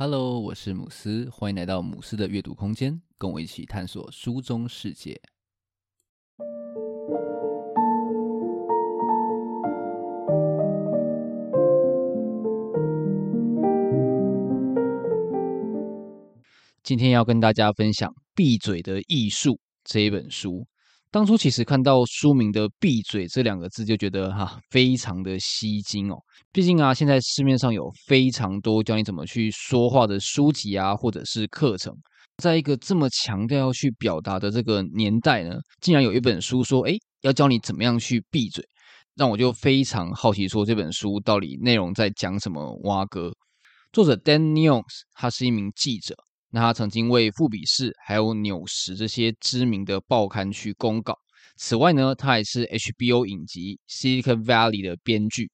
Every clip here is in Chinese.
Hello，我是姆斯，欢迎来到姆斯的阅读空间，跟我一起探索书中世界。今天要跟大家分享《闭嘴的艺术》这一本书。当初其实看到书名的“闭嘴”这两个字，就觉得哈非常的吸睛哦。毕竟啊，现在市面上有非常多教你怎么去说话的书籍啊，或者是课程。在一个这么强调要去表达的这个年代呢，竟然有一本书说，哎，要教你怎么样去闭嘴，让我就非常好奇，说这本书到底内容在讲什么蛙哥。作者 Dan n e o s 他是一名记者。那他曾经为《富比士》还有《纽时》这些知名的报刊去公稿。此外呢，他还是 HBO 影集《Silicon Valley》的编剧。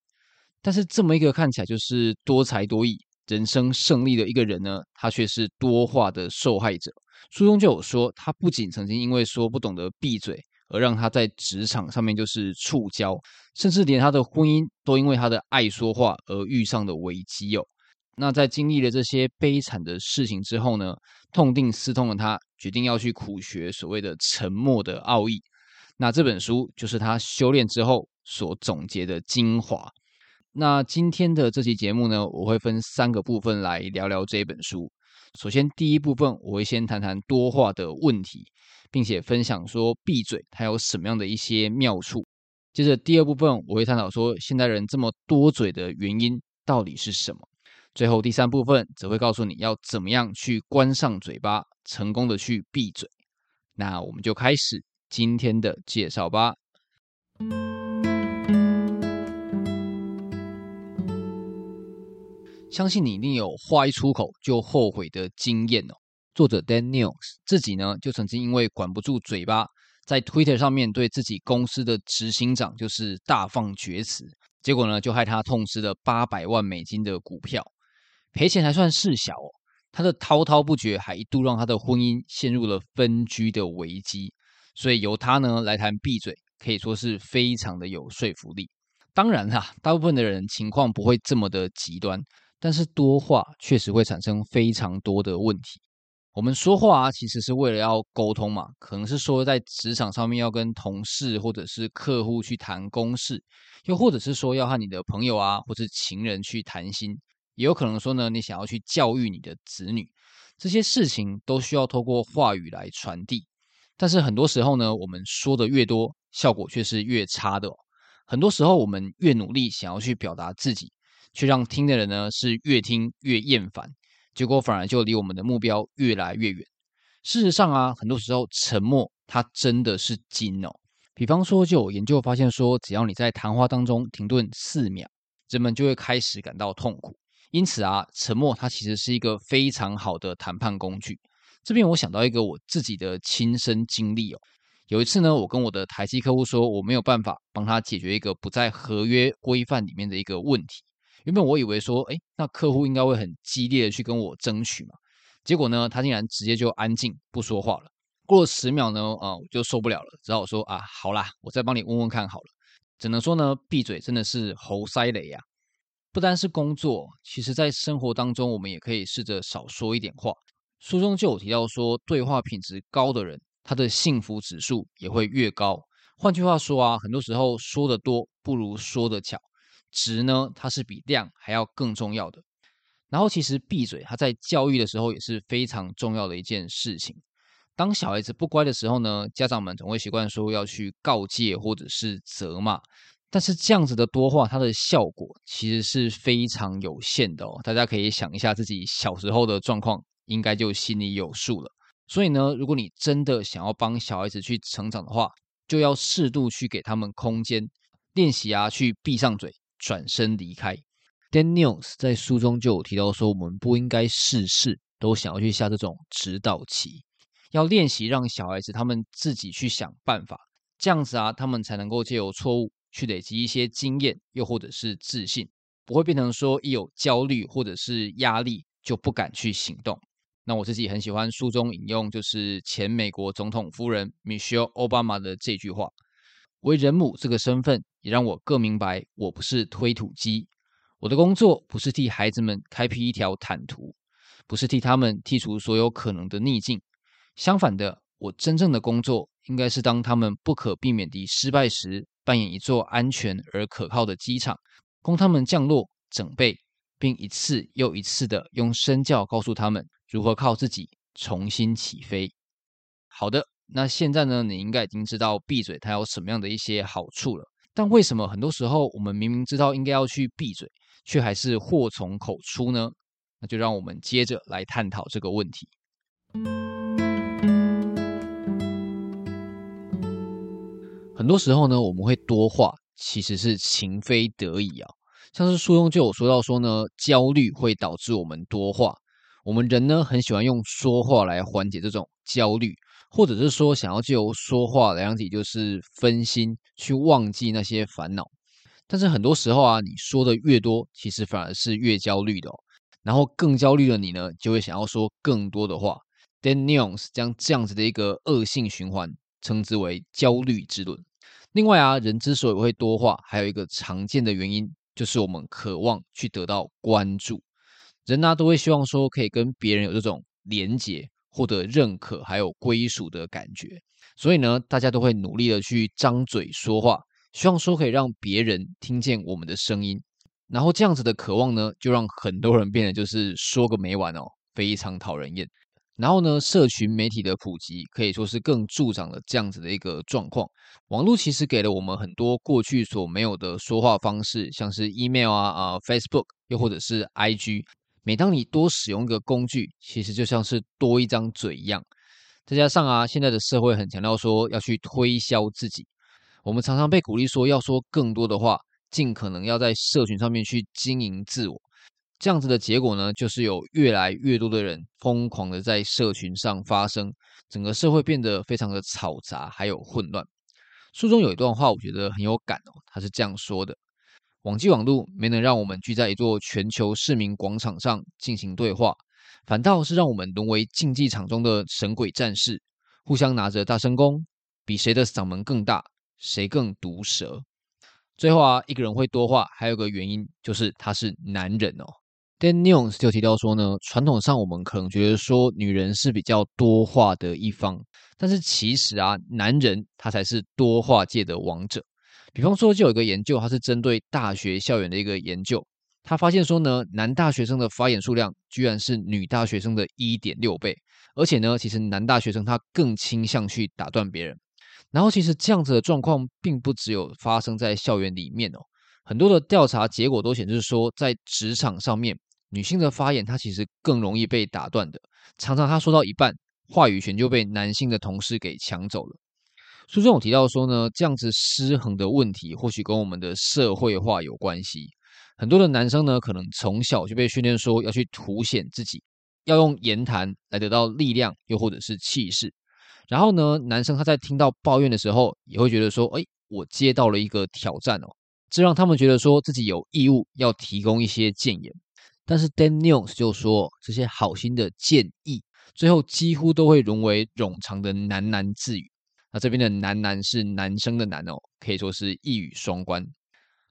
但是这么一个看起来就是多才多艺、人生胜利的一个人呢，他却是多话的受害者。书中就有说，他不仅曾经因为说不懂得闭嘴，而让他在职场上面就是触礁，甚至连他的婚姻都因为他的爱说话而遇上的危机哦。那在经历了这些悲惨的事情之后呢，痛定思痛的他决定要去苦学所谓的沉默的奥义。那这本书就是他修炼之后所总结的精华。那今天的这期节目呢，我会分三个部分来聊聊这本书。首先，第一部分我会先谈谈多话的问题，并且分享说闭嘴它有什么样的一些妙处。接着，第二部分我会探讨说现代人这么多嘴的原因到底是什么。最后第三部分则会告诉你要怎么样去关上嘴巴，成功的去闭嘴。那我们就开始今天的介绍吧。相信你一定有话一出口就后悔的经验哦。作者 Dan News 自己呢，就曾经因为管不住嘴巴，在 Twitter 上面对自己公司的执行长就是大放厥词，结果呢，就害他痛失了八百万美金的股票。赔钱还算事小哦，他的滔滔不绝还一度让他的婚姻陷入了分居的危机，所以由他呢来谈闭嘴，可以说是非常的有说服力。当然啦，大部分的人情况不会这么的极端，但是多话确实会产生非常多的问题。我们说话啊，其实是为了要沟通嘛，可能是说在职场上面要跟同事或者是客户去谈公事，又或者是说要和你的朋友啊或是情人去谈心。也有可能说呢，你想要去教育你的子女，这些事情都需要透过话语来传递。但是很多时候呢，我们说的越多，效果却是越差的哦。很多时候，我们越努力想要去表达自己，却让听的人呢是越听越厌烦，结果反而就离我们的目标越来越远。事实上啊，很多时候沉默它真的是金哦。比方说，就有研究发现说，只要你在谈话当中停顿四秒，人们就会开始感到痛苦。因此啊，沉默它其实是一个非常好的谈判工具。这边我想到一个我自己的亲身经历哦。有一次呢，我跟我的台积客户说，我没有办法帮他解决一个不在合约规范里面的一个问题。原本我以为说，诶，那客户应该会很激烈的去跟我争取嘛。结果呢，他竟然直接就安静不说话了。过了十秒呢，啊，我就受不了了，只好说啊，好啦，我再帮你问问看好了。只能说呢，闭嘴真的是猴塞雷呀。不单是工作，其实在生活当中，我们也可以试着少说一点话。书中就有提到说，对话品质高的人，他的幸福指数也会越高。换句话说啊，很多时候说得多不如说得巧，质呢，它是比量还要更重要的。然后，其实闭嘴，它在教育的时候也是非常重要的一件事情。当小孩子不乖的时候呢，家长们总会习惯说要去告诫或者是责骂。但是这样子的多话，它的效果其实是非常有限的哦。大家可以想一下自己小时候的状况，应该就心里有数了。所以呢，如果你真的想要帮小孩子去成长的话，就要适度去给他们空间，练习啊，去闭上嘴，转身离开。Dan Neons 在书中就有提到说，我们不应该事事都想要去下这种指导棋，要练习让小孩子他们自己去想办法，这样子啊，他们才能够借由错误。去累积一些经验，又或者是自信，不会变成说一有焦虑或者是压力就不敢去行动。那我自己很喜欢书中引用，就是前美国总统夫人 Michelle Obama 的这句话：“为人母这个身份，也让我更明白，我不是推土机，我的工作不是替孩子们开辟一条坦途，不是替他们剔除所有可能的逆境。相反的，我真正的工作应该是当他们不可避免地失败时，扮演一座安全而可靠的机场，供他们降落、整备，并一次又一次地用身教告诉他们如何靠自己重新起飞。好的，那现在呢，你应该已经知道闭嘴它有什么样的一些好处了。但为什么很多时候我们明明知道应该要去闭嘴，却还是祸从口出呢？那就让我们接着来探讨这个问题。很多时候呢，我们会多话，其实是情非得已啊。像是书中就有说到说呢，焦虑会导致我们多话。我们人呢，很喜欢用说话来缓解这种焦虑。或者是说，想要借由说话来让自己就是分心，去忘记那些烦恼。但是很多时候啊，你说的越多，其实反而是越焦虑的哦。然后更焦虑的你呢，就会想要说更多的话。Dan Neons 将这样子的一个恶性循环称之为焦虑之轮。另外啊，人之所以会多话，还有一个常见的原因，就是我们渴望去得到关注。人呢，都会希望说可以跟别人有这种连结。获得认可还有归属的感觉，所以呢，大家都会努力的去张嘴说话，希望说可以让别人听见我们的声音。然后这样子的渴望呢，就让很多人变得就是说个没完哦，非常讨人厌。然后呢，社群媒体的普及可以说是更助长了这样子的一个状况。网络其实给了我们很多过去所没有的说话方式，像是 email 啊啊、Facebook，又或者是 IG。每当你多使用一个工具，其实就像是多一张嘴一样。再加上啊，现在的社会很强调说要去推销自己，我们常常被鼓励说要说更多的话，尽可能要在社群上面去经营自我。这样子的结果呢，就是有越来越多的人疯狂的在社群上发声，整个社会变得非常的嘈杂，还有混乱。书中有一段话，我觉得很有感哦，他是这样说的。网际网路没能让我们聚在一座全球市民广场上进行对话，反倒是让我们沦为竞技场中的神鬼战士，互相拿着大声弓，比谁的嗓门更大，谁更毒舌。最后啊，一个人会多话，还有个原因就是他是男人哦。Dan Neons 就提到说呢，传统上我们可能觉得说女人是比较多话的一方，但是其实啊，男人他才是多话界的王者。比方说，就有一个研究，它是针对大学校园的一个研究。他发现说呢，男大学生的发言数量居然是女大学生的一点六倍，而且呢，其实男大学生他更倾向去打断别人。然后，其实这样子的状况并不只有发生在校园里面哦，很多的调查结果都显示说，在职场上面，女性的发言她其实更容易被打断的，常常她说到一半，话语权就被男性的同事给抢走了。书中有提到说呢，这样子失衡的问题，或许跟我们的社会化有关系。很多的男生呢，可能从小就被训练说要去凸显自己，要用言谈来得到力量，又或者是气势。然后呢，男生他在听到抱怨的时候，也会觉得说，哎，我接到了一个挑战哦，这让他们觉得说自己有义务要提供一些建言。但是 Dan Neons 就说，这些好心的建议，最后几乎都会沦为冗长的喃喃自语。那这边的“喃喃”是男生的“男”哦，可以说是一语双关。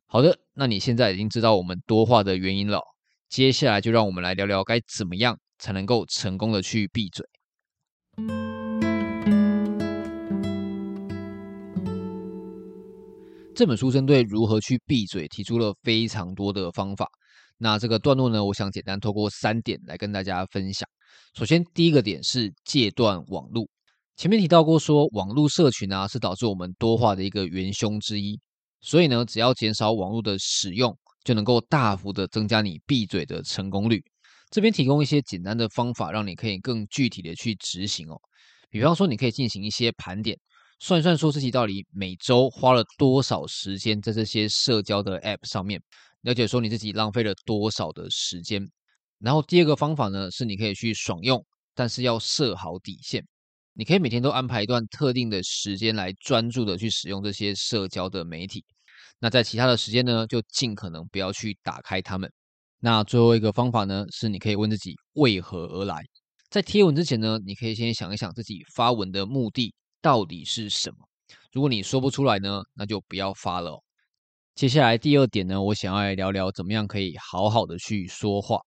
好的，那你现在已经知道我们多话的原因了。接下来就让我们来聊聊该怎么样才能够成功的去闭嘴。这本书针对如何去闭嘴提出了非常多的方法。那这个段落呢，我想简单透过三点来跟大家分享。首先，第一个点是戒断网路。前面提到过说，说网络社群啊是导致我们多话的一个元凶之一，所以呢，只要减少网络的使用，就能够大幅的增加你闭嘴的成功率。这边提供一些简单的方法，让你可以更具体的去执行哦。比方说，你可以进行一些盘点，算一算说自己到底每周花了多少时间在这些社交的 App 上面，了解说你自己浪费了多少的时间。然后第二个方法呢，是你可以去爽用，但是要设好底线。你可以每天都安排一段特定的时间来专注的去使用这些社交的媒体。那在其他的时间呢，就尽可能不要去打开它们。那最后一个方法呢，是你可以问自己为何而来。在贴文之前呢，你可以先想一想自己发文的目的到底是什么。如果你说不出来呢，那就不要发了。接下来第二点呢，我想要来聊聊怎么样可以好好的去说话。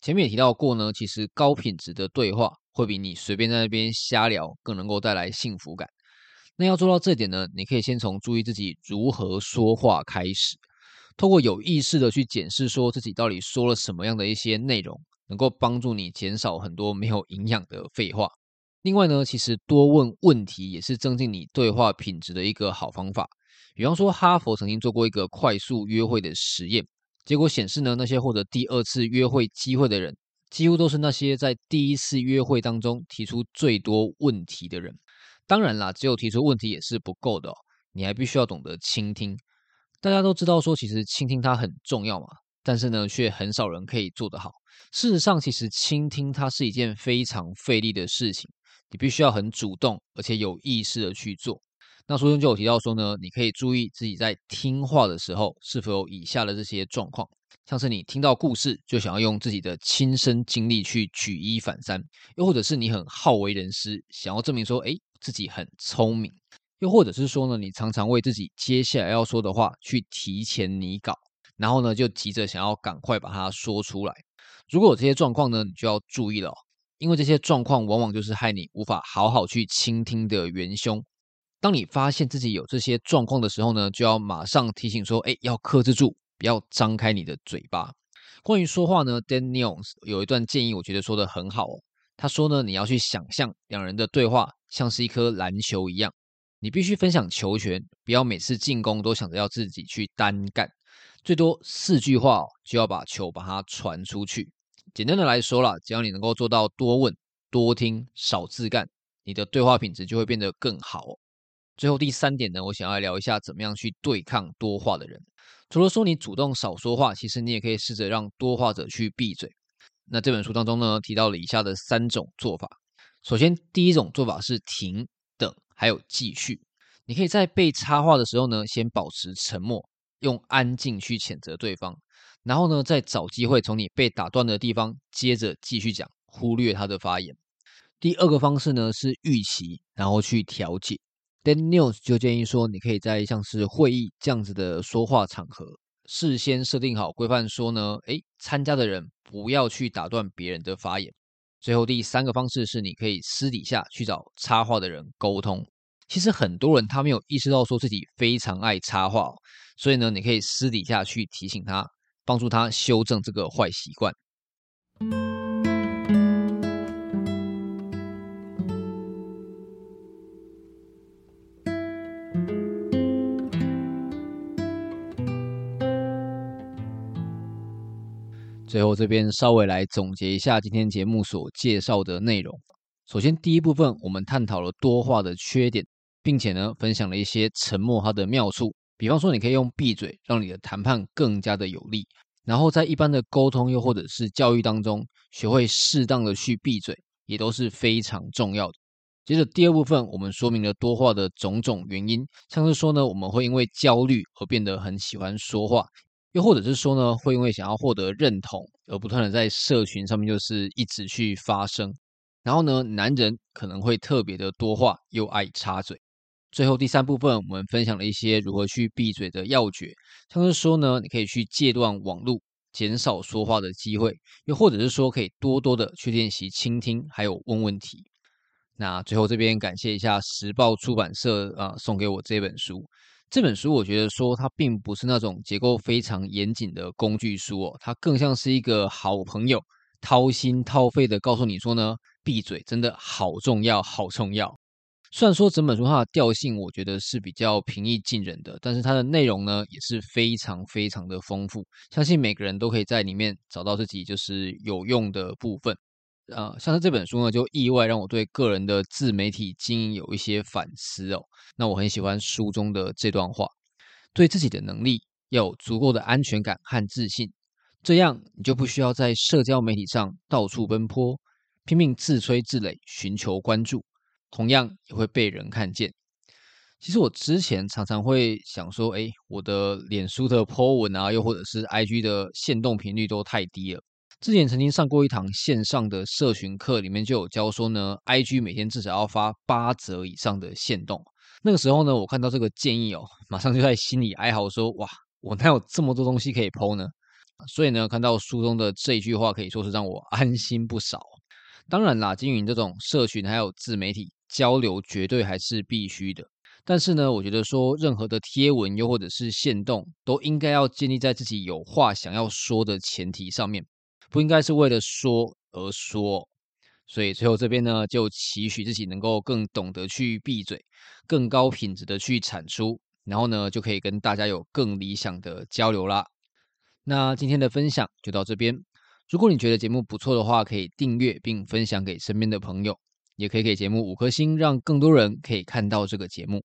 前面也提到过呢，其实高品质的对话会比你随便在那边瞎聊更能够带来幸福感。那要做到这点呢，你可以先从注意自己如何说话开始，透过有意识的去检视说自己到底说了什么样的一些内容，能够帮助你减少很多没有营养的废话。另外呢，其实多问问题也是增进你对话品质的一个好方法。比方说，哈佛曾经做过一个快速约会的实验，结果显示呢，那些获得第二次约会机会的人，几乎都是那些在第一次约会当中提出最多问题的人。当然啦，只有提出问题也是不够的哦，你还必须要懂得倾听。大家都知道说，其实倾听它很重要嘛，但是呢，却很少人可以做得好。事实上，其实倾听它是一件非常费力的事情。你必须要很主动，而且有意识的去做。那书中就有提到说呢，你可以注意自己在听话的时候是否有以下的这些状况，像是你听到故事就想要用自己的亲身经历去举一反三，又或者是你很好为人师，想要证明说，哎，自己很聪明，又或者是说呢，你常常为自己接下来要说的话去提前拟稿，然后呢就急着想要赶快把它说出来。如果有这些状况呢，你就要注意了。因为这些状况往往就是害你无法好好去倾听的元凶。当你发现自己有这些状况的时候呢，就要马上提醒说：“哎，要克制住，不要张开你的嘴巴。”关于说话呢，Daniels 有一段建议，我觉得说得很好哦。他说呢，你要去想象两人的对话像是一颗篮球一样，你必须分享球权，不要每次进攻都想着要自己去单干。最多四句话就要把球把它传出去。简单的来说啦，只要你能够做到多问、多听、少自干，你的对话品质就会变得更好哦。最后第三点呢，我想要聊一下怎么样去对抗多话的人。除了说你主动少说话，其实你也可以试着让多话者去闭嘴。那这本书当中呢，提到了以下的三种做法。首先，第一种做法是停、等，还有继续。你可以在被插话的时候呢，先保持沉默，用安静去谴责对方。然后呢，再找机会从你被打断的地方接着继续讲，忽略他的发言。第二个方式呢是预期，然后去调解。Dan News 就建议说，你可以在像是会议这样子的说话场合，事先设定好规范，说呢，诶，参加的人不要去打断别人的发言。最后第三个方式是，你可以私底下去找插话的人沟通。其实很多人他没有意识到说自己非常爱插话，所以呢，你可以私底下去提醒他。帮助他修正这个坏习惯。最后，这边稍微来总结一下今天节目所介绍的内容。首先，第一部分我们探讨了多话的缺点，并且呢，分享了一些沉默它的妙处。比方说，你可以用闭嘴，让你的谈判更加的有力。然后在一般的沟通又或者是教育当中，学会适当的去闭嘴，也都是非常重要的。接着第二部分，我们说明了多话的种种原因，像是说呢，我们会因为焦虑而变得很喜欢说话，又或者是说呢，会因为想要获得认同而不断的在社群上面就是一直去发声。然后呢，男人可能会特别的多话，又爱插嘴。最后第三部分，我们分享了一些如何去闭嘴的要诀，像是说呢，你可以去戒断网络，减少说话的机会，又或者是说可以多多的去练习倾听，还有问问题。那最后这边感谢一下时报出版社啊、送给我这本书。这本书我觉得说它并不是那种结构非常严谨的工具书哦，它更像是一个好朋友，掏心掏肺的告诉你说呢，闭嘴真的好重要，好重要。虽然说整本书它的调性我觉得是比较平易近人的，但是它的内容呢也是非常非常的丰富，相信每个人都可以在里面找到自己就是有用的部分。呃，像是这本书呢，就意外让我对个人的自媒体经营有一些反思哦。那我很喜欢书中的这段话：对自己的能力要有足够的安全感和自信，这样你就不需要在社交媒体上到处奔波，拼命自吹自擂，寻求关注。同样也会被人看见。其实我之前常常会想说，哎，我的脸书的 po 文啊，又或者是 IG 的限动频率都太低了。之前曾经上过一堂线上的社群课，里面就有教说呢，IG 每天至少要发八则以上的限动。那个时候呢，我看到这个建议哦，马上就在心里哀嚎说，哇，我哪有这么多东西可以 po 呢？所以呢，看到书中的这一句话，可以说是让我安心不少。当然啦，经营这种社群还有自媒体交流，绝对还是必须的。但是呢，我觉得说任何的贴文又或者是限动，都应该要建立在自己有话想要说的前提上面，不应该是为了说而说。所以最后这边呢，就期许自己能够更懂得去闭嘴，更高品质的去产出，然后呢，就可以跟大家有更理想的交流啦。那今天的分享就到这边。如果你觉得节目不错的话，可以订阅并分享给身边的朋友，也可以给节目五颗星，让更多人可以看到这个节目。